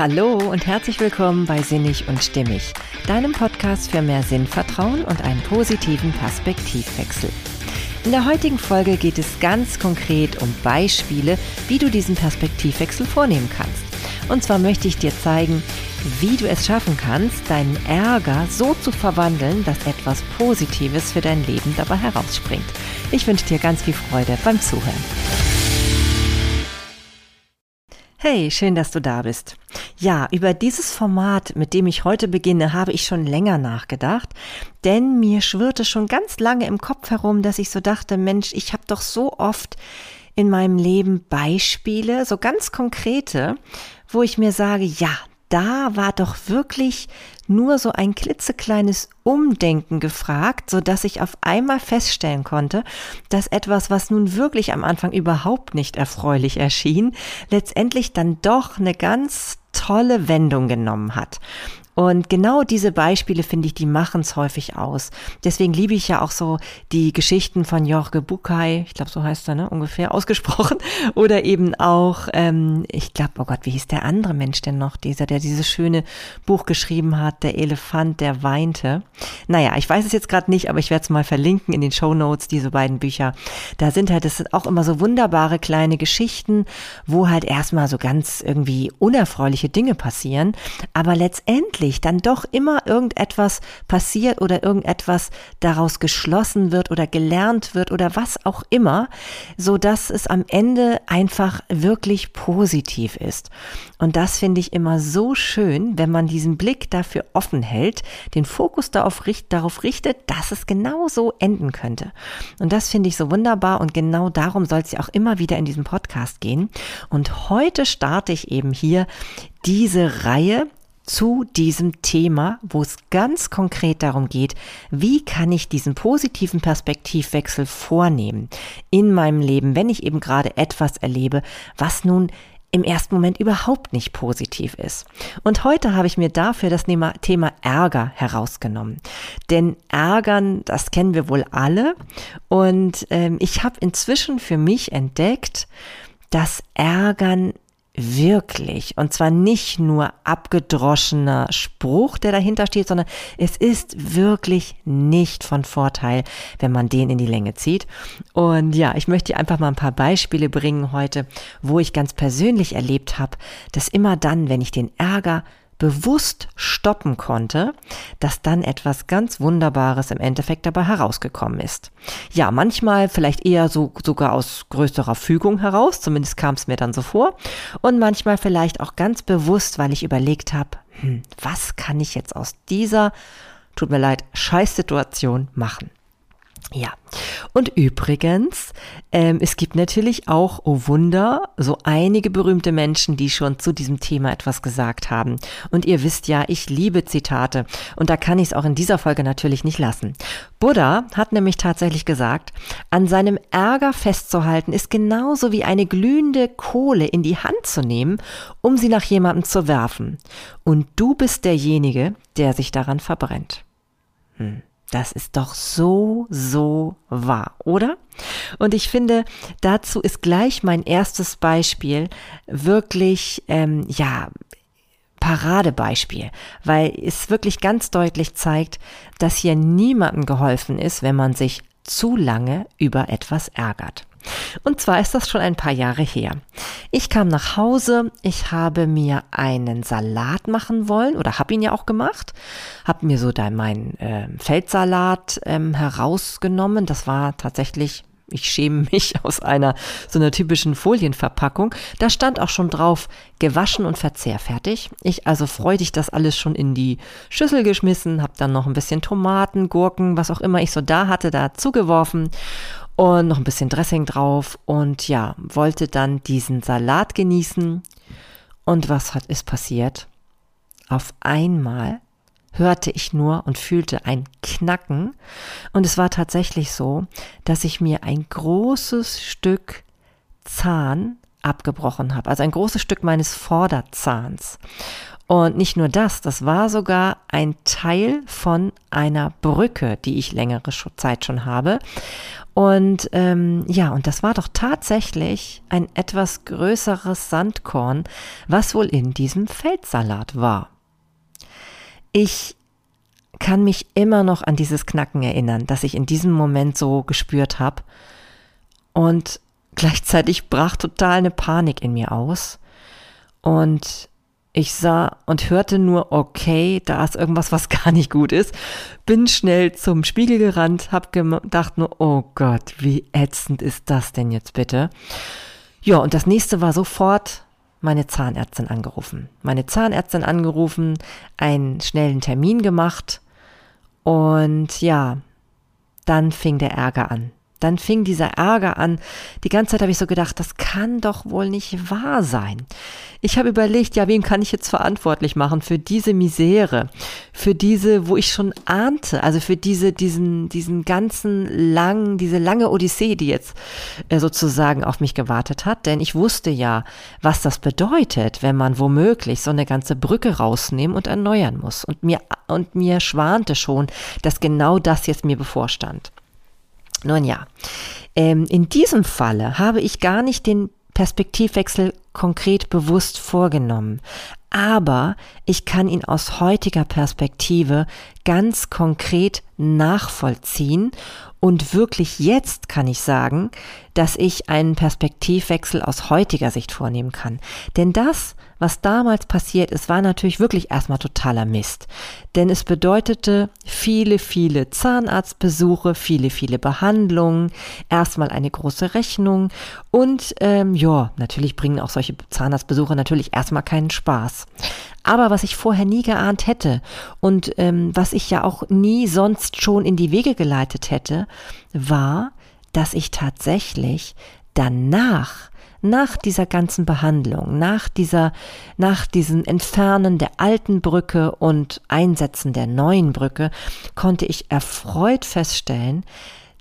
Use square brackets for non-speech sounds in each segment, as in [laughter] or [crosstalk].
Hallo und herzlich willkommen bei Sinnig und Stimmig, deinem Podcast für mehr Sinnvertrauen und einen positiven Perspektivwechsel. In der heutigen Folge geht es ganz konkret um Beispiele, wie du diesen Perspektivwechsel vornehmen kannst. Und zwar möchte ich dir zeigen, wie du es schaffen kannst, deinen Ärger so zu verwandeln, dass etwas Positives für dein Leben dabei herausspringt. Ich wünsche dir ganz viel Freude beim Zuhören. Hey, schön, dass du da bist. Ja, über dieses Format, mit dem ich heute beginne, habe ich schon länger nachgedacht, denn mir schwirrte schon ganz lange im Kopf herum, dass ich so dachte, Mensch, ich habe doch so oft in meinem Leben Beispiele, so ganz konkrete, wo ich mir sage, ja, da war doch wirklich nur so ein klitzekleines Umdenken gefragt, so dass ich auf einmal feststellen konnte, dass etwas, was nun wirklich am Anfang überhaupt nicht erfreulich erschien, letztendlich dann doch eine ganz tolle Wendung genommen hat. Und genau diese Beispiele, finde ich, die machen es häufig aus. Deswegen liebe ich ja auch so die Geschichten von Jorge Bucay, ich glaube, so heißt er, ne, ungefähr [laughs] ausgesprochen. Oder eben auch, ähm, ich glaube, oh Gott, wie hieß der andere Mensch denn noch, dieser, der dieses schöne Buch geschrieben hat, Der Elefant, der weinte. Naja, ich weiß es jetzt gerade nicht, aber ich werde es mal verlinken in den Show Notes, diese beiden Bücher. Da sind halt, das sind auch immer so wunderbare kleine Geschichten, wo halt erstmal so ganz irgendwie unerfreuliche Dinge passieren. Aber letztendlich eigentlich dann doch immer irgendetwas passiert oder irgendetwas daraus geschlossen wird oder gelernt wird oder was auch immer, so dass es am Ende einfach wirklich positiv ist. Und das finde ich immer so schön, wenn man diesen Blick dafür offen hält, den Fokus darauf, darauf richtet, dass es genau so enden könnte. Und das finde ich so wunderbar und genau darum soll es ja auch immer wieder in diesem Podcast gehen. Und heute starte ich eben hier diese Reihe zu diesem Thema, wo es ganz konkret darum geht, wie kann ich diesen positiven Perspektivwechsel vornehmen in meinem Leben, wenn ich eben gerade etwas erlebe, was nun im ersten Moment überhaupt nicht positiv ist. Und heute habe ich mir dafür das Thema Ärger herausgenommen. Denn Ärgern, das kennen wir wohl alle. Und ähm, ich habe inzwischen für mich entdeckt, dass Ärgern wirklich. Und zwar nicht nur abgedroschener Spruch, der dahinter steht, sondern es ist wirklich nicht von Vorteil, wenn man den in die Länge zieht. Und ja, ich möchte einfach mal ein paar Beispiele bringen heute, wo ich ganz persönlich erlebt habe, dass immer dann, wenn ich den Ärger bewusst stoppen konnte, dass dann etwas ganz Wunderbares im Endeffekt dabei herausgekommen ist. Ja, manchmal vielleicht eher so sogar aus größerer Fügung heraus, zumindest kam es mir dann so vor, und manchmal vielleicht auch ganz bewusst, weil ich überlegt habe, hm, was kann ich jetzt aus dieser, tut mir leid, Scheißsituation machen. Ja, und übrigens, ähm, es gibt natürlich auch, oh Wunder, so einige berühmte Menschen, die schon zu diesem Thema etwas gesagt haben. Und ihr wisst ja, ich liebe Zitate und da kann ich es auch in dieser Folge natürlich nicht lassen. Buddha hat nämlich tatsächlich gesagt, an seinem Ärger festzuhalten ist genauso wie eine glühende Kohle in die Hand zu nehmen, um sie nach jemandem zu werfen. Und du bist derjenige, der sich daran verbrennt. Hm. Das ist doch so, so wahr, oder? Und ich finde, dazu ist gleich mein erstes Beispiel wirklich, ähm, ja, Paradebeispiel, weil es wirklich ganz deutlich zeigt, dass hier niemandem geholfen ist, wenn man sich zu lange über etwas ärgert. Und zwar ist das schon ein paar Jahre her. Ich kam nach Hause, ich habe mir einen Salat machen wollen oder habe ihn ja auch gemacht, habe mir so da meinen äh, Feldsalat ähm, herausgenommen. Das war tatsächlich ich schäme [laughs] mich aus einer so einer typischen Folienverpackung. Da stand auch schon drauf, gewaschen und verzehrfertig. Ich also freudig das alles schon in die Schüssel geschmissen, habe dann noch ein bisschen Tomaten, Gurken, was auch immer ich so da hatte, da zugeworfen und noch ein bisschen Dressing drauf und ja, wollte dann diesen Salat genießen. Und was hat ist passiert? Auf einmal hörte ich nur und fühlte ein Knacken und es war tatsächlich so, dass ich mir ein großes Stück Zahn abgebrochen habe, also ein großes Stück meines Vorderzahns. Und nicht nur das, das war sogar ein Teil von einer Brücke, die ich längere Zeit schon habe. Und ähm, ja, und das war doch tatsächlich ein etwas größeres Sandkorn, was wohl in diesem Feldsalat war. Ich kann mich immer noch an dieses Knacken erinnern, das ich in diesem Moment so gespürt habe. Und gleichzeitig brach total eine Panik in mir aus. Und ich sah und hörte nur, okay, da ist irgendwas, was [laughs] gar nicht gut ist. Bin schnell zum Spiegel gerannt, hab gedacht nur, oh Gott, wie ätzend ist das denn jetzt bitte? Ja, und das nächste war sofort meine Zahnärztin angerufen. Meine Zahnärztin angerufen, einen schnellen Termin gemacht und ja, dann fing der Ärger an dann fing dieser Ärger an. Die ganze Zeit habe ich so gedacht, das kann doch wohl nicht wahr sein. Ich habe überlegt, ja, wen kann ich jetzt verantwortlich machen für diese Misere, für diese, wo ich schon ahnte, also für diese, diesen, diesen ganzen langen, diese lange Odyssee, die jetzt äh, sozusagen auf mich gewartet hat. Denn ich wusste ja, was das bedeutet, wenn man womöglich so eine ganze Brücke rausnehmen und erneuern muss. Und mir, und mir schwante schon, dass genau das jetzt mir bevorstand. Nun ja, ähm, in diesem Falle habe ich gar nicht den Perspektivwechsel konkret bewusst vorgenommen. Aber ich kann ihn aus heutiger Perspektive ganz konkret nachvollziehen und wirklich jetzt kann ich sagen, dass ich einen Perspektivwechsel aus heutiger Sicht vornehmen kann. Denn das, was damals passiert ist, war natürlich wirklich erstmal totaler Mist. Denn es bedeutete viele, viele Zahnarztbesuche, viele, viele Behandlungen, erstmal eine große Rechnung und ähm, ja, natürlich bringen auch solche Zahnarztbesuche natürlich erstmal keinen Spaß. Aber was ich vorher nie geahnt hätte und ähm, was ich ja auch nie sonst schon in die Wege geleitet hätte, war, dass ich tatsächlich danach nach dieser ganzen Behandlung, nach dieser, nach diesem Entfernen der alten Brücke und Einsetzen der neuen Brücke, konnte ich erfreut feststellen,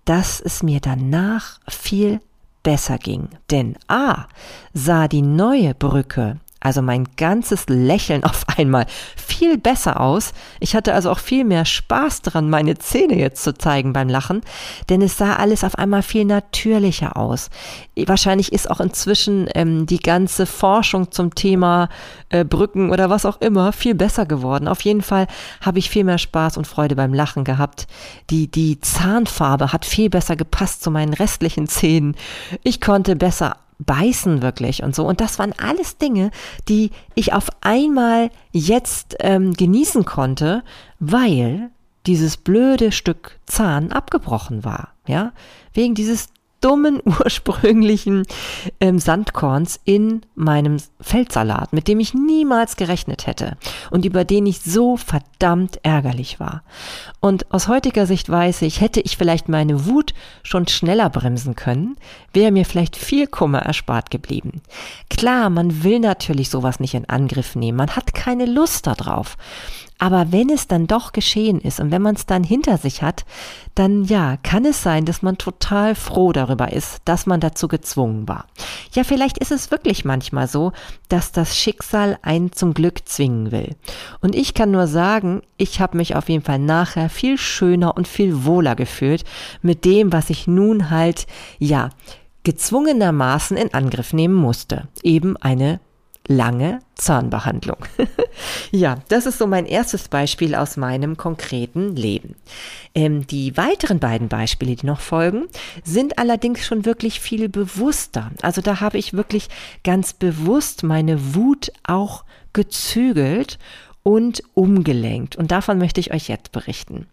dass es mir danach viel besser ging. Denn A sah die neue Brücke also mein ganzes Lächeln [laughs] auf einmal viel besser aus. Ich hatte also auch viel mehr Spaß daran, meine Zähne jetzt zu zeigen beim Lachen, denn es sah alles auf einmal viel natürlicher aus. Wahrscheinlich ist auch inzwischen ähm, die ganze Forschung zum Thema äh, Brücken oder was auch immer viel besser geworden. Auf jeden Fall habe ich viel mehr Spaß und Freude beim Lachen gehabt. Die, die Zahnfarbe hat viel besser gepasst zu meinen restlichen Zähnen. Ich konnte besser beißen wirklich und so. Und das waren alles Dinge, die ich auf einmal jetzt ähm, genießen konnte, weil dieses blöde Stück Zahn abgebrochen war. Ja, wegen dieses dummen [laughs] ursprünglichen ähm, Sandkorns in meinem Feldsalat, mit dem ich niemals gerechnet hätte und über den ich so verdammt ärgerlich war. Und aus heutiger Sicht weiß ich, hätte ich vielleicht meine Wut schon schneller bremsen können, wäre mir vielleicht viel Kummer erspart geblieben. Klar, man will natürlich sowas nicht in Angriff nehmen, man hat keine Lust darauf. Aber wenn es dann doch geschehen ist und wenn man es dann hinter sich hat, dann ja, kann es sein, dass man total froh darüber ist, dass man dazu gezwungen war. Ja, vielleicht ist es wirklich manchmal so, dass das Schicksal einen zum Glück zwingen will. Und ich kann nur sagen, ich habe mich auf jeden Fall nachher viel schöner und viel wohler gefühlt mit dem, was ich nun halt, ja, gezwungenermaßen in Angriff nehmen musste. Eben eine lange Zahnbehandlung. [laughs] ja, das ist so mein erstes Beispiel aus meinem konkreten Leben. Ähm, die weiteren beiden Beispiele, die noch folgen, sind allerdings schon wirklich viel bewusster. Also da habe ich wirklich ganz bewusst meine Wut auch gezügelt und umgelenkt. Und davon möchte ich euch jetzt berichten.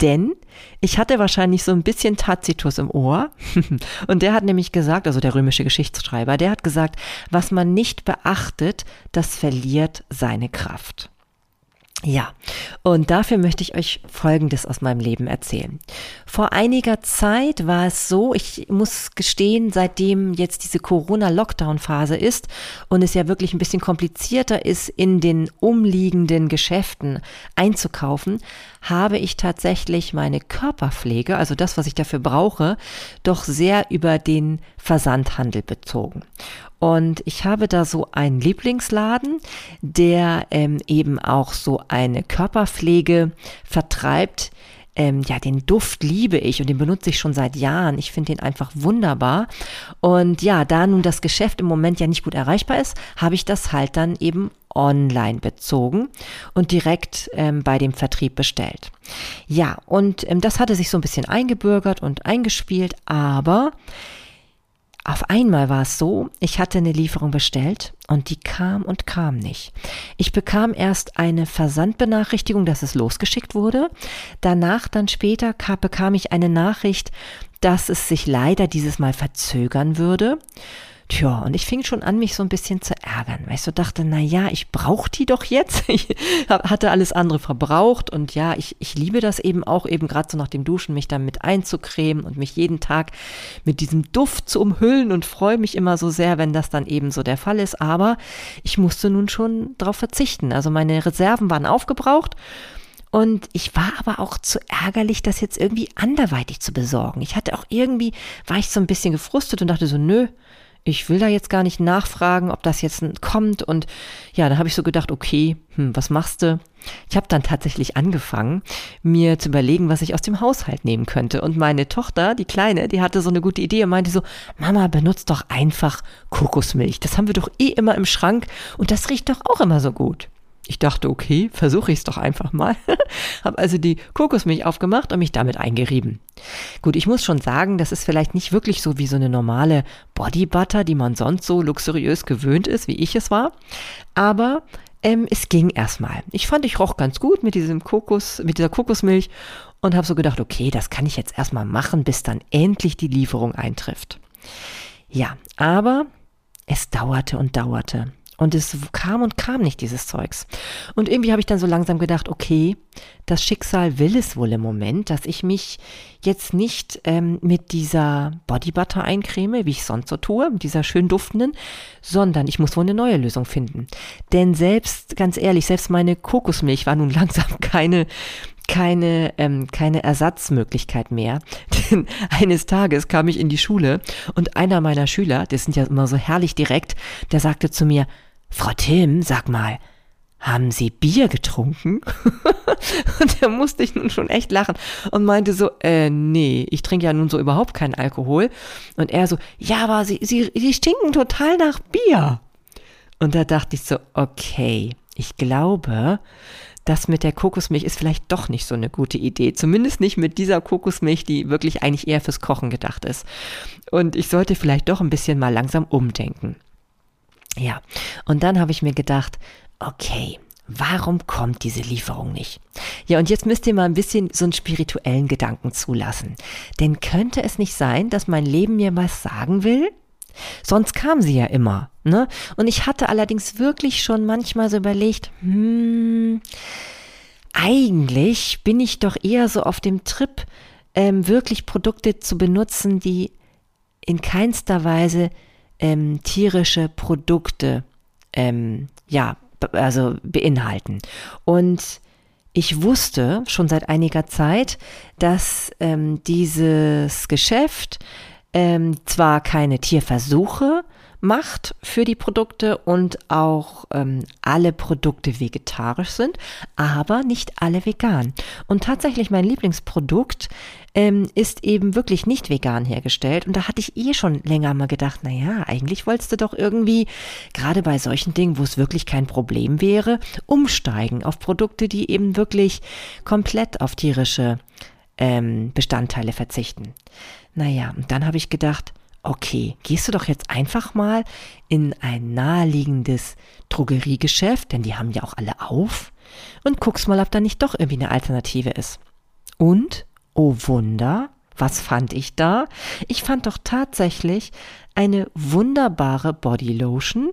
Denn ich hatte wahrscheinlich so ein bisschen Tacitus im Ohr. [laughs] Und der hat nämlich gesagt, also der römische Geschichtsschreiber, der hat gesagt, was man nicht beachtet, das verliert seine Kraft. Ja, und dafür möchte ich euch Folgendes aus meinem Leben erzählen. Vor einiger Zeit war es so, ich muss gestehen, seitdem jetzt diese Corona-Lockdown-Phase ist und es ja wirklich ein bisschen komplizierter ist, in den umliegenden Geschäften einzukaufen, habe ich tatsächlich meine Körperpflege, also das, was ich dafür brauche, doch sehr über den Versandhandel bezogen. Und ich habe da so einen Lieblingsladen, der ähm, eben auch so eine Körperpflege vertreibt, ähm, ja, den Duft liebe ich und den benutze ich schon seit Jahren. Ich finde den einfach wunderbar. Und ja, da nun das Geschäft im Moment ja nicht gut erreichbar ist, habe ich das halt dann eben online bezogen und direkt ähm, bei dem Vertrieb bestellt. Ja, und ähm, das hatte sich so ein bisschen eingebürgert und eingespielt, aber auf einmal war es so, ich hatte eine Lieferung bestellt und die kam und kam nicht. Ich bekam erst eine Versandbenachrichtigung, dass es losgeschickt wurde. Danach dann später kam, bekam ich eine Nachricht, dass es sich leider dieses Mal verzögern würde. Tja, und ich fing schon an, mich so ein bisschen zu ärgern, weil ich so dachte, na ja, ich brauche die doch jetzt. [laughs] Ich hatte alles andere verbraucht und ja, ich, ich liebe das eben auch, eben gerade so nach dem Duschen, mich damit einzucremen und mich jeden Tag mit diesem Duft zu umhüllen und freue mich immer so sehr, wenn das dann eben so der Fall ist. Aber ich musste nun schon darauf verzichten. Also meine Reserven waren aufgebraucht. Und ich war aber auch zu ärgerlich, das jetzt irgendwie anderweitig zu besorgen. Ich hatte auch irgendwie, war ich so ein bisschen gefrustet und dachte so, nö, ich will da jetzt gar nicht nachfragen, ob das jetzt kommt. Und ja, da habe ich so gedacht, okay, hm, was machst du? Ich habe dann tatsächlich angefangen, mir zu überlegen, was ich aus dem Haushalt nehmen könnte. Und meine Tochter, die Kleine, die hatte so eine gute Idee und meinte so, Mama, benutzt doch einfach Kokosmilch. Das haben wir doch eh immer im Schrank und das riecht doch auch immer so gut. Ich dachte, okay, versuche ich es doch einfach mal. [laughs] Habe also die Kokosmilch aufgemacht und mich damit eingerieben. Gut, ich muss schon sagen, das ist vielleicht nicht wirklich so wie so eine normale Body Butter, die man sonst so luxuriös gewöhnt ist, wie ich es war. Aber ähm, es ging erstmal. Ich fand, ich roch ganz gut mit diesem Kokos, mit dieser Kokosmilch und habe so gedacht, okay, das kann ich jetzt erstmal machen, bis dann endlich die Lieferung eintrifft. Ja, aber es dauerte und dauerte. Und es kam und kam nicht, dieses Zeugs. Und irgendwie habe ich dann so langsam gedacht, okay, das Schicksal will es wohl im Moment, dass ich mich jetzt nicht ähm, mit dieser Bodybutter eincreme, wie ich sonst so tue, mit dieser schön duftenden, sondern ich muss wohl eine neue Lösung finden. Denn selbst, ganz ehrlich, selbst meine Kokosmilch war nun [laughs] langsam keine keine, ähm, keine Ersatzmöglichkeit mehr. [laughs] Denn eines Tages kam ich in die Schule und einer meiner Schüler, das sind ja immer so herrlich direkt, der sagte zu mir, Frau Tim, sag mal, haben Sie Bier getrunken? [laughs] und da musste ich nun schon echt lachen und meinte so, äh, nee, ich trinke ja nun so überhaupt keinen Alkohol. Und er so, ja, aber Sie, Sie, Sie stinken total nach Bier. Und da dachte ich so, okay, ich glaube, das mit der Kokosmilch ist vielleicht doch nicht so eine gute Idee. Zumindest nicht mit dieser Kokosmilch, die wirklich eigentlich eher fürs Kochen gedacht ist. Und ich sollte vielleicht doch ein bisschen mal langsam umdenken. Ja, und dann habe ich mir gedacht, okay, warum kommt diese Lieferung nicht? Ja, und jetzt müsst ihr mal ein bisschen so einen spirituellen Gedanken zulassen. Denn könnte es nicht sein, dass mein Leben mir was sagen will? Sonst kam sie ja immer, ne? Und ich hatte allerdings wirklich schon manchmal so überlegt, hm, eigentlich bin ich doch eher so auf dem Trip, ähm, wirklich Produkte zu benutzen, die in keinster Weise ähm, tierische Produkte ähm, ja, also beinhalten. Und ich wusste schon seit einiger Zeit, dass ähm, dieses Geschäft ähm, zwar keine Tierversuche macht für die Produkte und auch ähm, alle Produkte vegetarisch sind, aber nicht alle vegan. Und tatsächlich mein Lieblingsprodukt ähm, ist eben wirklich nicht vegan hergestellt. Und da hatte ich eh schon länger mal gedacht, naja, eigentlich wolltest du doch irgendwie, gerade bei solchen Dingen, wo es wirklich kein Problem wäre, umsteigen auf Produkte, die eben wirklich komplett auf tierische ähm, Bestandteile verzichten. Naja, und dann habe ich gedacht, okay, gehst du doch jetzt einfach mal in ein naheliegendes Drogeriegeschäft, denn die haben ja auch alle auf, und guckst mal, ob da nicht doch irgendwie eine Alternative ist. Und, oh Wunder, was fand ich da? Ich fand doch tatsächlich eine wunderbare Bodylotion.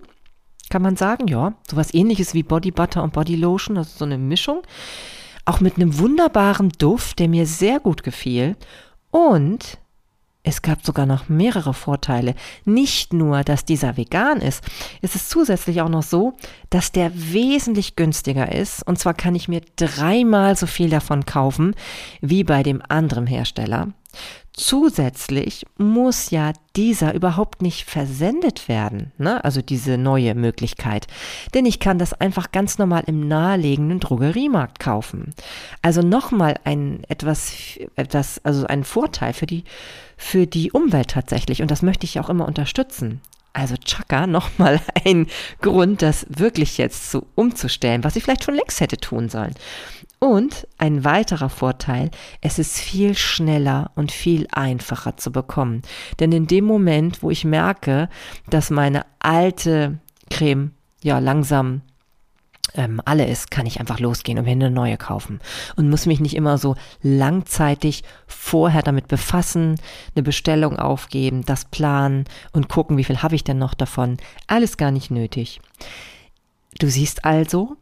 Kann man sagen, ja, sowas ähnliches wie Body Butter und Body Lotion, also so eine Mischung. Auch mit einem wunderbaren Duft, der mir sehr gut gefiel. Und es gab sogar noch mehrere Vorteile. Nicht nur, dass dieser vegan ist, es ist zusätzlich auch noch so, dass der wesentlich günstiger ist. Und zwar kann ich mir dreimal so viel davon kaufen wie bei dem anderen Hersteller. Zusätzlich muss ja dieser überhaupt nicht versendet werden, ne? also diese neue Möglichkeit. Denn ich kann das einfach ganz normal im nahelegenden Drogeriemarkt kaufen. Also nochmal ein etwas, etwas, also ein Vorteil für die, für die Umwelt tatsächlich. Und das möchte ich auch immer unterstützen. Also Chaka, [laughs] nochmal ein Grund, das wirklich jetzt so umzustellen, was ich vielleicht schon längst hätte tun sollen. Und ein weiterer Vorteil, es ist viel schneller und viel einfacher zu bekommen. Denn in dem Moment, wo ich merke, dass meine alte Creme ja langsam ähm, alle ist, kann ich einfach losgehen und mir eine neue kaufen und muss mich nicht immer so langzeitig vorher damit befassen, eine Bestellung aufgeben, das planen und gucken, wie viel habe ich denn noch davon. Alles gar nicht nötig. Du siehst also,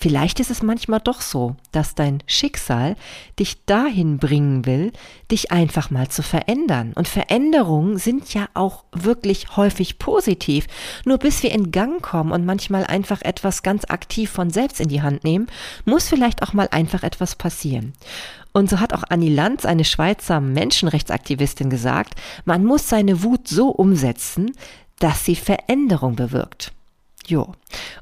Vielleicht ist es manchmal doch so, dass dein Schicksal dich dahin bringen will, dich einfach mal zu verändern. Und Veränderungen sind ja auch wirklich häufig positiv. Nur bis wir in Gang kommen und manchmal einfach etwas ganz aktiv von selbst in die Hand nehmen, muss vielleicht auch mal einfach etwas passieren. Und so hat auch Annie Lanz, eine Schweizer Menschenrechtsaktivistin, gesagt, man muss seine Wut so umsetzen, dass sie Veränderung bewirkt. Jo.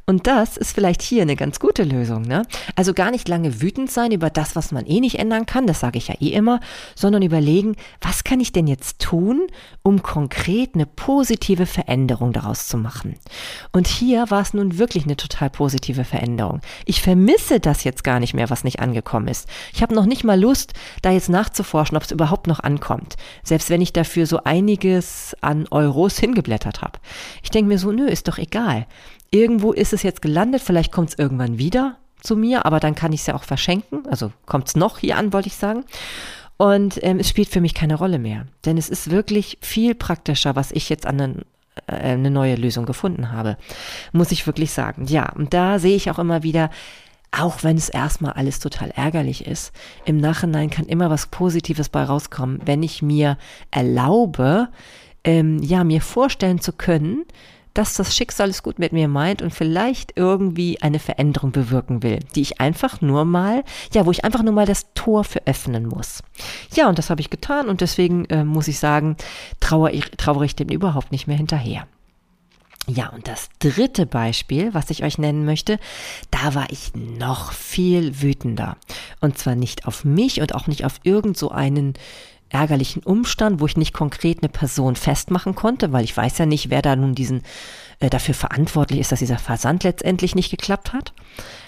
Und das ist vielleicht hier eine ganz gute Lösung, ne? Also gar nicht lange wütend sein über das, was man eh nicht ändern kann, das sage ich ja eh immer, sondern überlegen, was kann ich denn jetzt tun, um konkret eine positive Veränderung daraus zu machen? Und hier war es nun wirklich eine total positive Veränderung. Ich vermisse das jetzt gar nicht mehr, was nicht angekommen ist. Ich habe noch nicht mal Lust, da jetzt nachzuforschen, ob es überhaupt noch ankommt, selbst wenn ich dafür so einiges an Euros hingeblättert habe. Ich denke mir so, nö, ist doch egal. Irgendwo ist es jetzt gelandet, vielleicht kommt es irgendwann wieder zu mir, aber dann kann ich es ja auch verschenken. Also kommt es noch hier an, wollte ich sagen. Und ähm, es spielt für mich keine Rolle mehr. Denn es ist wirklich viel praktischer, was ich jetzt an eine, äh, eine neue Lösung gefunden habe. Muss ich wirklich sagen. Ja, und da sehe ich auch immer wieder, auch wenn es erstmal alles total ärgerlich ist, im Nachhinein kann immer was Positives bei rauskommen, wenn ich mir erlaube, ähm, ja, mir vorstellen zu können, dass das Schicksal es gut mit mir meint und vielleicht irgendwie eine Veränderung bewirken will, die ich einfach nur mal, ja, wo ich einfach nur mal das Tor für öffnen muss. Ja, und das habe ich getan und deswegen äh, muss ich sagen, trauere ich, trauere ich dem überhaupt nicht mehr hinterher. Ja, und das dritte Beispiel, was ich euch nennen möchte, da war ich noch viel wütender. Und zwar nicht auf mich und auch nicht auf irgend so einen ärgerlichen Umstand, wo ich nicht konkret eine Person festmachen konnte, weil ich weiß ja nicht, wer da nun diesen äh, dafür verantwortlich ist, dass dieser Versand letztendlich nicht geklappt hat.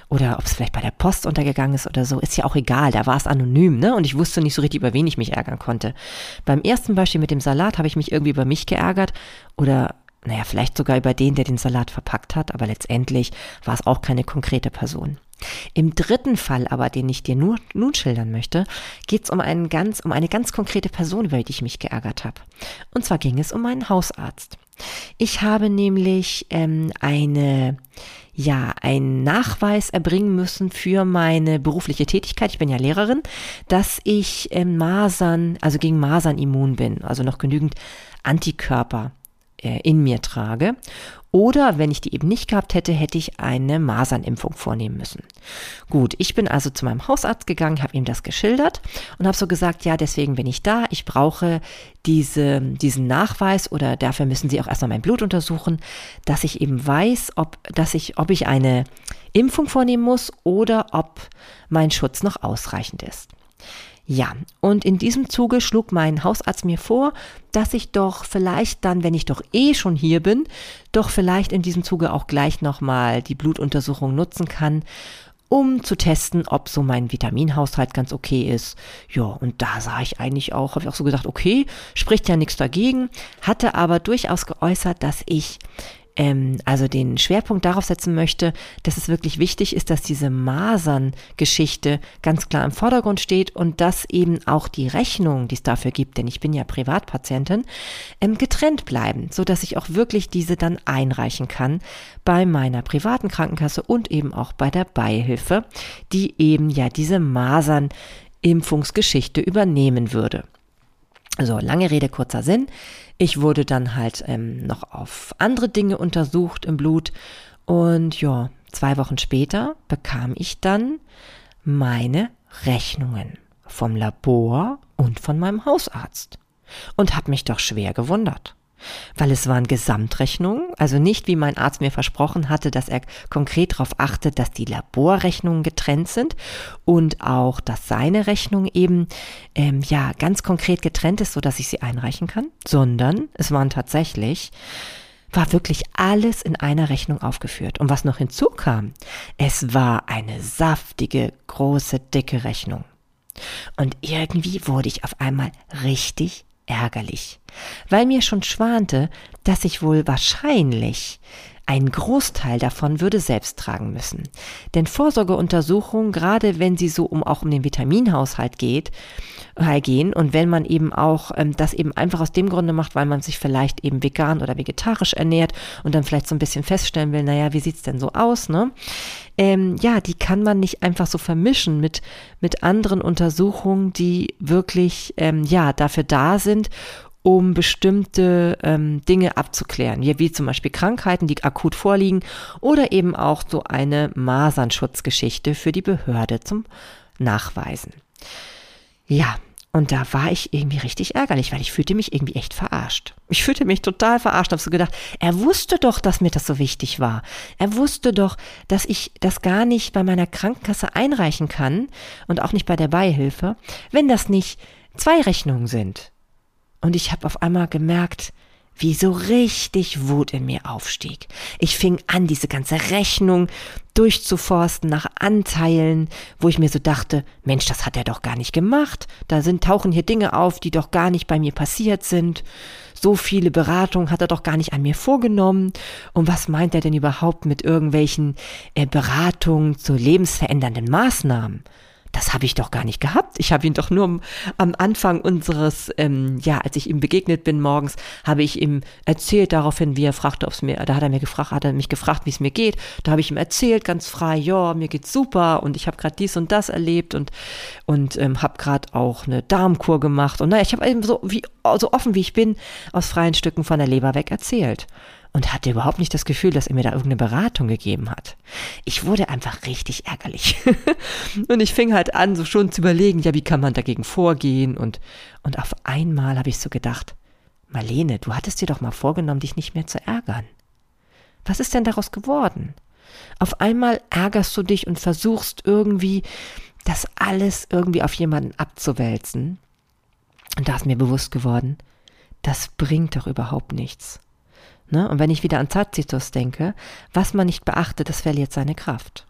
Oder ob es vielleicht bei der Post untergegangen ist oder so, ist ja auch egal. Da war es anonym, ne? Und ich wusste nicht so richtig, über wen ich mich ärgern konnte. Beim ersten Beispiel mit dem Salat habe ich mich irgendwie über mich geärgert oder naja, vielleicht sogar über den, der den Salat verpackt hat, aber letztendlich war es auch keine konkrete Person. Im dritten Fall aber, den ich dir nur, nun schildern möchte, geht es um, einen ganz, um eine ganz konkrete Person, über die ich mich geärgert habe. Und zwar ging es um meinen Hausarzt. Ich habe nämlich ähm, eine ja, einen Nachweis erbringen müssen für meine berufliche Tätigkeit, ich bin ja Lehrerin, dass ich ähm, Masern, also gegen Masern immun bin, also noch genügend Antikörper in mir trage. Oder wenn ich die eben nicht gehabt hätte, hätte ich eine Masernimpfung vornehmen müssen. Gut, ich bin also zu meinem Hausarzt gegangen, habe ihm das geschildert und habe so gesagt, ja, deswegen bin ich da. Ich brauche diese, diesen Nachweis oder dafür müssen Sie auch erstmal mein Blut untersuchen, dass ich eben weiß, ob, dass ich, ob ich eine Impfung vornehmen muss oder ob mein Schutz noch ausreichend ist. Ja, und in diesem Zuge schlug mein Hausarzt mir vor, dass ich doch vielleicht dann, wenn ich doch eh schon hier bin, doch vielleicht in diesem Zuge auch gleich nochmal die Blutuntersuchung nutzen kann, um zu testen, ob so mein Vitaminhaushalt ganz okay ist. Ja, und da sah ich eigentlich auch, habe ich auch so gedacht, okay, spricht ja nichts dagegen, hatte aber durchaus geäußert, dass ich ähm, also den Schwerpunkt darauf setzen möchte, dass es wirklich wichtig ist, dass diese Masern-Geschichte ganz klar im Vordergrund steht und dass eben auch die Rechnungen, die es dafür gibt, denn ich bin ja Privatpatientin, ähm, getrennt bleiben, so dass ich auch wirklich diese dann einreichen kann bei meiner privaten Krankenkasse und eben auch bei der Beihilfe, die eben ja diese Masern Impfungsgeschichte übernehmen würde. So, lange Rede, kurzer Sinn. Ich wurde dann halt ähm, noch auf andere Dinge untersucht im Blut und ja, zwei Wochen später bekam ich dann meine Rechnungen vom Labor und von meinem Hausarzt. Und habe mich doch schwer gewundert. Weil es waren Gesamtrechnungen, also nicht wie mein Arzt mir versprochen hatte, dass er konkret darauf achtet, dass die Laborrechnungen getrennt sind und auch, dass seine Rechnung eben ähm, ja ganz konkret getrennt ist, so dass ich sie einreichen kann, sondern es waren tatsächlich war wirklich alles in einer Rechnung aufgeführt. Und was noch hinzukam, es war eine saftige, große, dicke Rechnung. Und irgendwie wurde ich auf einmal richtig ärgerlich, weil mir schon schwante, dass ich wohl wahrscheinlich einen Großteil davon würde selbst tragen müssen. Denn Vorsorgeuntersuchungen, gerade wenn sie so um auch um den Vitaminhaushalt geht, äh, gehen und wenn man eben auch ähm, das eben einfach aus dem Grunde macht, weil man sich vielleicht eben vegan oder vegetarisch ernährt und dann vielleicht so ein bisschen feststellen will, naja, wie sieht's denn so aus, ne? Ähm, ja, die kann man nicht einfach so vermischen mit, mit anderen Untersuchungen, die wirklich, ähm, ja, dafür da sind, um bestimmte ähm, Dinge abzuklären, wie, wie zum Beispiel Krankheiten, die akut vorliegen oder eben auch so eine Masernschutzgeschichte für die Behörde zum Nachweisen. Ja, und da war ich irgendwie richtig ärgerlich, weil ich fühlte mich irgendwie echt verarscht. Ich fühlte mich total verarscht, habe so gedacht, er wusste doch, dass mir das so wichtig war. Er wusste doch, dass ich das gar nicht bei meiner Krankenkasse einreichen kann und auch nicht bei der Beihilfe, wenn das nicht zwei Rechnungen sind. Und ich habe auf einmal gemerkt, wie so richtig Wut in mir aufstieg. Ich fing an, diese ganze Rechnung durchzuforsten nach Anteilen, wo ich mir so dachte, Mensch, das hat er doch gar nicht gemacht. Da sind, tauchen hier Dinge auf, die doch gar nicht bei mir passiert sind. So viele Beratungen hat er doch gar nicht an mir vorgenommen. Und was meint er denn überhaupt mit irgendwelchen äh, Beratungen zu lebensverändernden Maßnahmen? Das habe ich doch gar nicht gehabt. Ich habe ihn doch nur am Anfang unseres, ähm, ja, als ich ihm begegnet bin morgens, habe ich ihm erzählt daraufhin, wie er fragte, ob es mir, da hat er mir gefragt, hat er mich gefragt, wie es mir geht. Da habe ich ihm erzählt, ganz frei, ja, mir geht's super und ich habe gerade dies und das erlebt und und ähm, habe gerade auch eine Darmkur gemacht und naja, ich habe eben so wie so offen wie ich bin aus freien Stücken von der Leber weg erzählt und hatte überhaupt nicht das Gefühl, dass er mir da irgendeine Beratung gegeben hat. Ich wurde einfach richtig ärgerlich. [laughs] und ich fing halt an, so schon zu überlegen, ja, wie kann man dagegen vorgehen? Und, und auf einmal habe ich so gedacht, Marlene, du hattest dir doch mal vorgenommen, dich nicht mehr zu ärgern. Was ist denn daraus geworden? Auf einmal ärgerst du dich und versuchst irgendwie, das alles irgendwie auf jemanden abzuwälzen. Und da ist mir bewusst geworden, das bringt doch überhaupt nichts. Ne? Und wenn ich wieder an Tacitus denke, was man nicht beachtet, das verliert seine Kraft.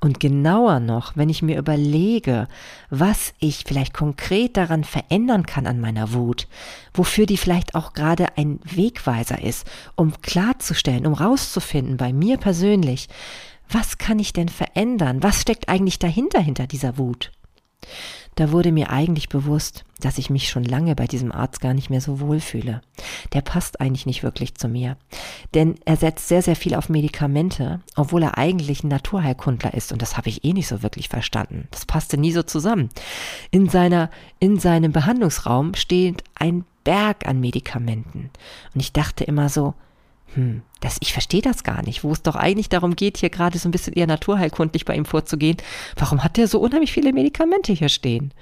Und genauer noch, wenn ich mir überlege, was ich vielleicht konkret daran verändern kann an meiner Wut, wofür die vielleicht auch gerade ein Wegweiser ist, um klarzustellen, um rauszufinden bei mir persönlich, was kann ich denn verändern? Was steckt eigentlich dahinter, hinter dieser Wut? Da wurde mir eigentlich bewusst, dass ich mich schon lange bei diesem Arzt gar nicht mehr so wohl fühle. Der passt eigentlich nicht wirklich zu mir. Denn er setzt sehr, sehr viel auf Medikamente, obwohl er eigentlich ein Naturheilkundler ist. Und das habe ich eh nicht so wirklich verstanden. Das passte nie so zusammen. In seiner, in seinem Behandlungsraum steht ein Berg an Medikamenten. Und ich dachte immer so, hm, das, ich verstehe das gar nicht, wo es doch eigentlich darum geht, hier gerade so ein bisschen eher naturheilkundlich bei ihm vorzugehen. Warum hat der so unheimlich viele Medikamente hier stehen?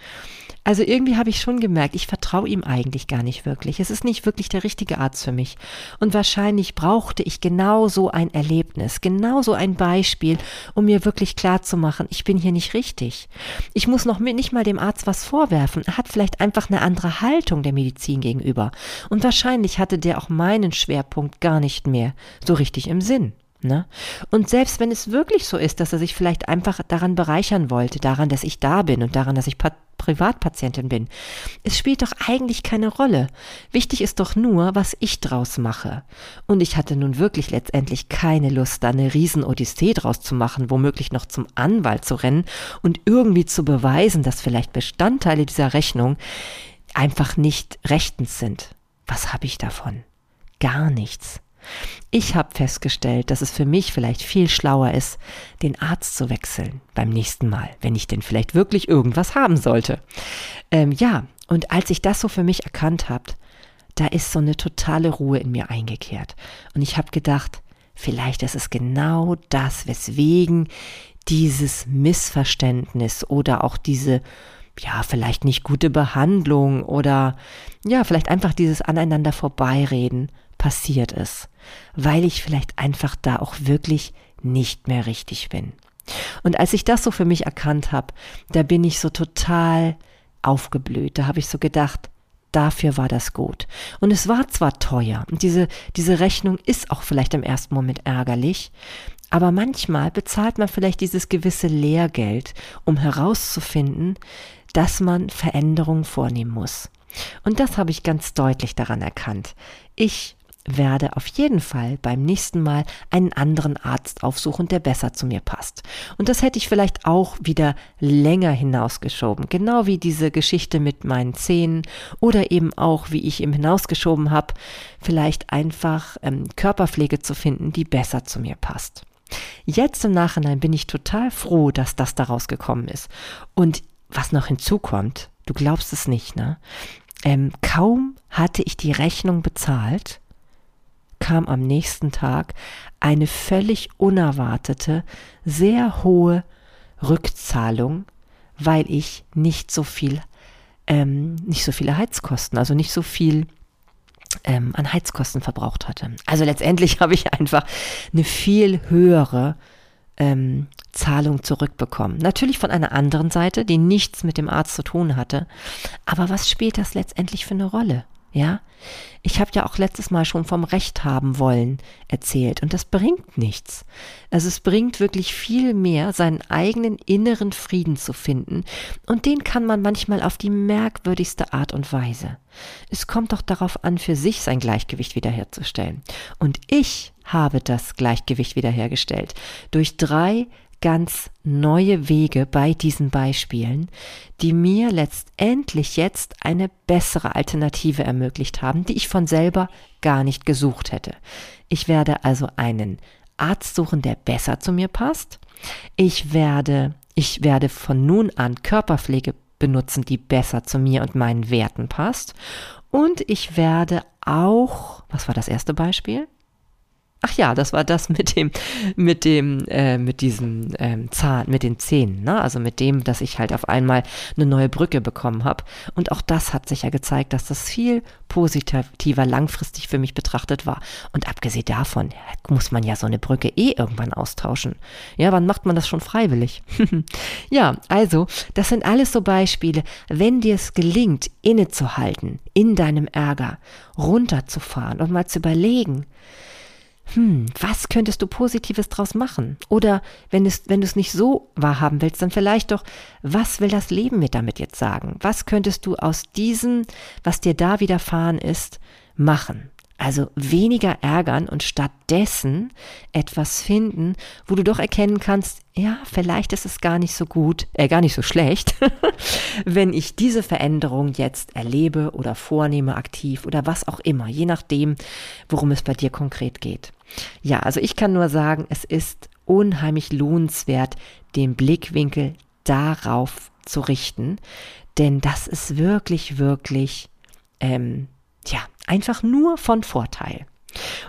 Also irgendwie habe ich schon gemerkt, ich vertraue ihm eigentlich gar nicht wirklich. Es ist nicht wirklich der richtige Arzt für mich. Und wahrscheinlich brauchte ich genau so ein Erlebnis, genau so ein Beispiel, um mir wirklich klar zu machen, ich bin hier nicht richtig. Ich muss noch nicht mal dem Arzt was vorwerfen. Er hat vielleicht einfach eine andere Haltung der Medizin gegenüber. Und wahrscheinlich hatte der auch meinen Schwerpunkt gar nicht mehr so richtig im Sinn. Ne? Und selbst wenn es wirklich so ist, dass er sich vielleicht einfach daran bereichern wollte, daran, dass ich da bin und daran, dass ich Privatpatientin bin, es spielt doch eigentlich keine Rolle. Wichtig ist doch nur, was ich draus mache. Und ich hatte nun wirklich letztendlich keine Lust, da eine Riesen-Odyssee draus zu machen, womöglich noch zum Anwalt zu rennen und irgendwie zu beweisen, dass vielleicht Bestandteile dieser Rechnung einfach nicht rechtens sind. Was habe ich davon? Gar nichts. Ich habe festgestellt, dass es für mich vielleicht viel schlauer ist, den Arzt zu wechseln beim nächsten Mal, wenn ich denn vielleicht wirklich irgendwas haben sollte. Ähm, ja, und als ich das so für mich erkannt habe, da ist so eine totale Ruhe in mir eingekehrt. Und ich habe gedacht, vielleicht ist es genau das, weswegen dieses Missverständnis oder auch diese ja, vielleicht nicht gute Behandlung oder ja, vielleicht einfach dieses aneinander vorbeireden passiert ist, weil ich vielleicht einfach da auch wirklich nicht mehr richtig bin. Und als ich das so für mich erkannt habe, da bin ich so total aufgeblüht. Da habe ich so gedacht, dafür war das gut. Und es war zwar teuer und diese, diese Rechnung ist auch vielleicht im ersten Moment ärgerlich, aber manchmal bezahlt man vielleicht dieses gewisse Lehrgeld, um herauszufinden, dass man Veränderungen vornehmen muss. Und das habe ich ganz deutlich daran erkannt. Ich werde auf jeden Fall beim nächsten Mal einen anderen Arzt aufsuchen, der besser zu mir passt. Und das hätte ich vielleicht auch wieder länger hinausgeschoben, genau wie diese Geschichte mit meinen Zähnen oder eben auch, wie ich ihm hinausgeschoben habe, vielleicht einfach ähm, Körperpflege zu finden, die besser zu mir passt. Jetzt im Nachhinein bin ich total froh, dass das daraus gekommen ist. Und was noch hinzukommt, du glaubst es nicht, ne? Ähm, kaum hatte ich die Rechnung bezahlt, kam am nächsten Tag eine völlig unerwartete, sehr hohe Rückzahlung, weil ich nicht so viel, ähm, nicht so viele Heizkosten, also nicht so viel ähm, an Heizkosten verbraucht hatte. Also letztendlich [laughs] habe ich einfach eine viel höhere ähm, Zahlung zurückbekommen. Natürlich von einer anderen Seite, die nichts mit dem Arzt zu tun hatte. Aber was spielt das letztendlich für eine Rolle? Ja, ich habe ja auch letztes Mal schon vom Recht haben wollen erzählt und das bringt nichts. Also es bringt wirklich viel mehr, seinen eigenen inneren Frieden zu finden und den kann man manchmal auf die merkwürdigste Art und Weise. Es kommt doch darauf an, für sich sein Gleichgewicht wiederherzustellen. Und ich habe das Gleichgewicht wiederhergestellt durch drei ganz neue Wege bei diesen Beispielen, die mir letztendlich jetzt eine bessere Alternative ermöglicht haben, die ich von selber gar nicht gesucht hätte. Ich werde also einen Arzt suchen, der besser zu mir passt. Ich werde, ich werde von nun an Körperpflege benutzen, die besser zu mir und meinen Werten passt. Und ich werde auch, was war das erste Beispiel? Ach ja, das war das mit dem, mit dem, äh, mit diesem ähm, Zahn, mit den Zähnen, ne? Also mit dem, dass ich halt auf einmal eine neue Brücke bekommen habe. Und auch das hat sich ja gezeigt, dass das viel positiver langfristig für mich betrachtet war. Und abgesehen davon muss man ja so eine Brücke eh irgendwann austauschen. Ja, wann macht man das schon freiwillig? [laughs] ja, also, das sind alles so Beispiele, wenn dir es gelingt, innezuhalten, in deinem Ärger, runterzufahren und mal zu überlegen, hm, was könntest du Positives draus machen? Oder wenn, es, wenn du es nicht so wahrhaben willst, dann vielleicht doch, was will das Leben mir damit jetzt sagen? Was könntest du aus diesem, was dir da widerfahren ist, machen? Also weniger ärgern und stattdessen etwas finden, wo du doch erkennen kannst, ja, vielleicht ist es gar nicht so gut, äh, gar nicht so schlecht, [laughs] wenn ich diese Veränderung jetzt erlebe oder vornehme aktiv oder was auch immer, je nachdem, worum es bei dir konkret geht. Ja, also ich kann nur sagen, es ist unheimlich lohnenswert, den Blickwinkel darauf zu richten, denn das ist wirklich, wirklich, ähm, ja, einfach nur von Vorteil.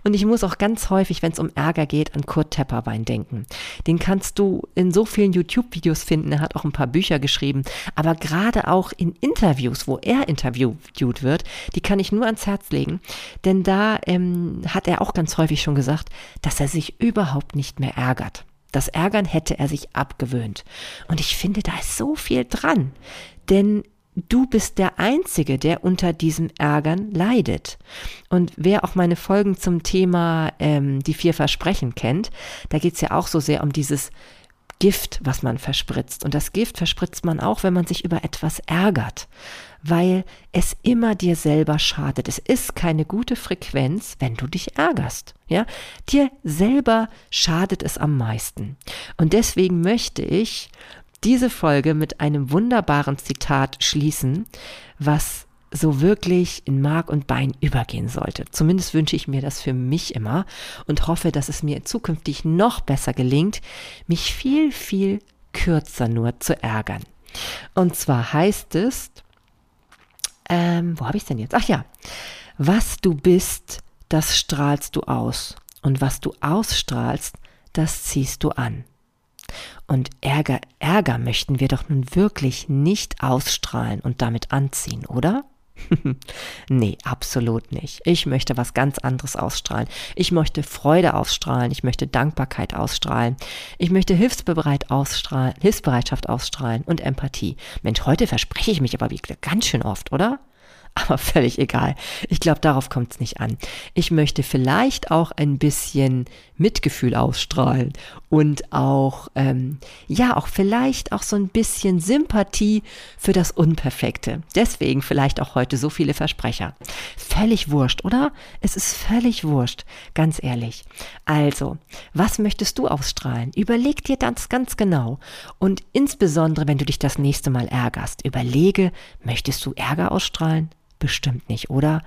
Und ich muss auch ganz häufig, wenn es um Ärger geht, an Kurt Tepperwein denken. Den kannst du in so vielen YouTube-Videos finden. Er hat auch ein paar Bücher geschrieben. Aber gerade auch in Interviews, wo er interviewt wird, die kann ich nur ans Herz legen. Denn da ähm, hat er auch ganz häufig schon gesagt, dass er sich überhaupt nicht mehr ärgert. Das Ärgern hätte er sich abgewöhnt. Und ich finde, da ist so viel dran. Denn du bist der Einzige, der unter diesem Ärgern leidet. Und wer auch meine Folgen zum Thema ähm, die vier Versprechen kennt, da geht's ja auch so sehr um dieses Gift, was man verspritzt. Und das Gift verspritzt man auch, wenn man sich über etwas ärgert, weil es immer dir selber schadet. Es ist keine gute Frequenz, wenn du dich ärgerst. Ja, dir selber schadet es am meisten. Und deswegen möchte ich diese Folge mit einem wunderbaren Zitat schließen, was so wirklich in Mark und Bein übergehen sollte. Zumindest wünsche ich mir das für mich immer und hoffe, dass es mir zukünftig noch besser gelingt, mich viel, viel kürzer nur zu ärgern. Und zwar heißt es, ähm, wo habe ich denn jetzt? Ach ja, was du bist, das strahlst du aus. Und was du ausstrahlst, das ziehst du an. Und Ärger, Ärger möchten wir doch nun wirklich nicht ausstrahlen und damit anziehen, oder? [laughs] nee, absolut nicht. Ich möchte was ganz anderes ausstrahlen. Ich möchte Freude ausstrahlen. Ich möchte Dankbarkeit ausstrahlen. Ich möchte Hilfsbereit ausstrahlen, Hilfsbereitschaft ausstrahlen und Empathie. Mensch, heute verspreche ich mich aber ganz schön oft, oder? Aber völlig egal. Ich glaube, darauf kommt es nicht an. Ich möchte vielleicht auch ein bisschen Mitgefühl ausstrahlen und auch, ähm, ja, auch vielleicht auch so ein bisschen Sympathie für das Unperfekte. Deswegen vielleicht auch heute so viele Versprecher. Völlig wurscht, oder? Es ist völlig wurscht, ganz ehrlich. Also, was möchtest du ausstrahlen? Überleg dir das ganz genau. Und insbesondere, wenn du dich das nächste Mal ärgerst, überlege, möchtest du Ärger ausstrahlen? Bestimmt nicht, oder?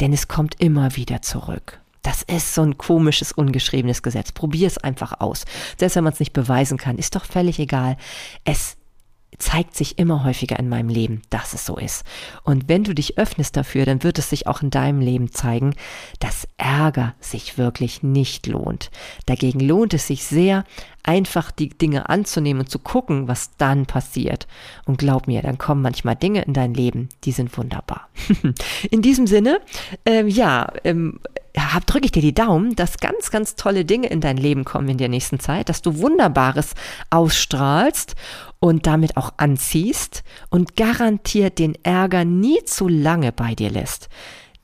Denn es kommt immer wieder zurück. Das ist so ein komisches, ungeschriebenes Gesetz. Probier es einfach aus. Selbst wenn man es nicht beweisen kann, ist doch völlig egal. Es zeigt sich immer häufiger in meinem Leben, dass es so ist. Und wenn du dich öffnest dafür, dann wird es sich auch in deinem Leben zeigen, dass Ärger sich wirklich nicht lohnt. Dagegen lohnt es sich sehr, einfach die Dinge anzunehmen und zu gucken, was dann passiert. Und glaub mir, dann kommen manchmal Dinge in dein Leben, die sind wunderbar. [laughs] in diesem Sinne, ähm, ja, ähm, drücke ich dir die Daumen, dass ganz, ganz tolle Dinge in dein Leben kommen in der nächsten Zeit, dass du Wunderbares ausstrahlst und damit auch anziehst und garantiert den Ärger nie zu lange bei dir lässt.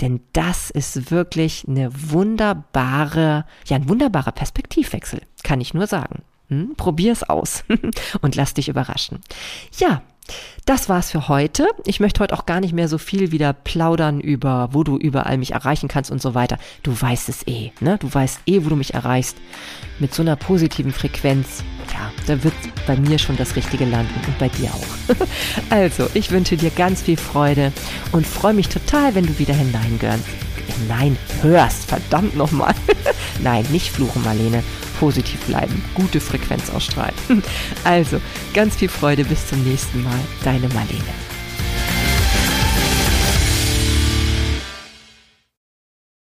Denn das ist wirklich eine wunderbare, ja, ein wunderbarer Perspektivwechsel, kann ich nur sagen. Hm? Probier's aus [laughs] und lass dich überraschen. Ja, das war's für heute. Ich möchte heute auch gar nicht mehr so viel wieder plaudern über, wo du überall mich erreichen kannst und so weiter. Du weißt es eh, ne? Du weißt eh, wo du mich erreichst. Mit so einer positiven Frequenz, ja, da wird bei mir schon das Richtige landen und bei dir auch. [laughs] also, ich wünsche dir ganz viel Freude und freue mich total, wenn du wieder hineingehörst. Nein, hörst, verdammt nochmal. [laughs] Nein, nicht fluchen, Marlene. Positiv bleiben, gute Frequenz ausstrahlen. [laughs] Also, ganz viel Freude, bis zum nächsten Mal. Deine Marlene.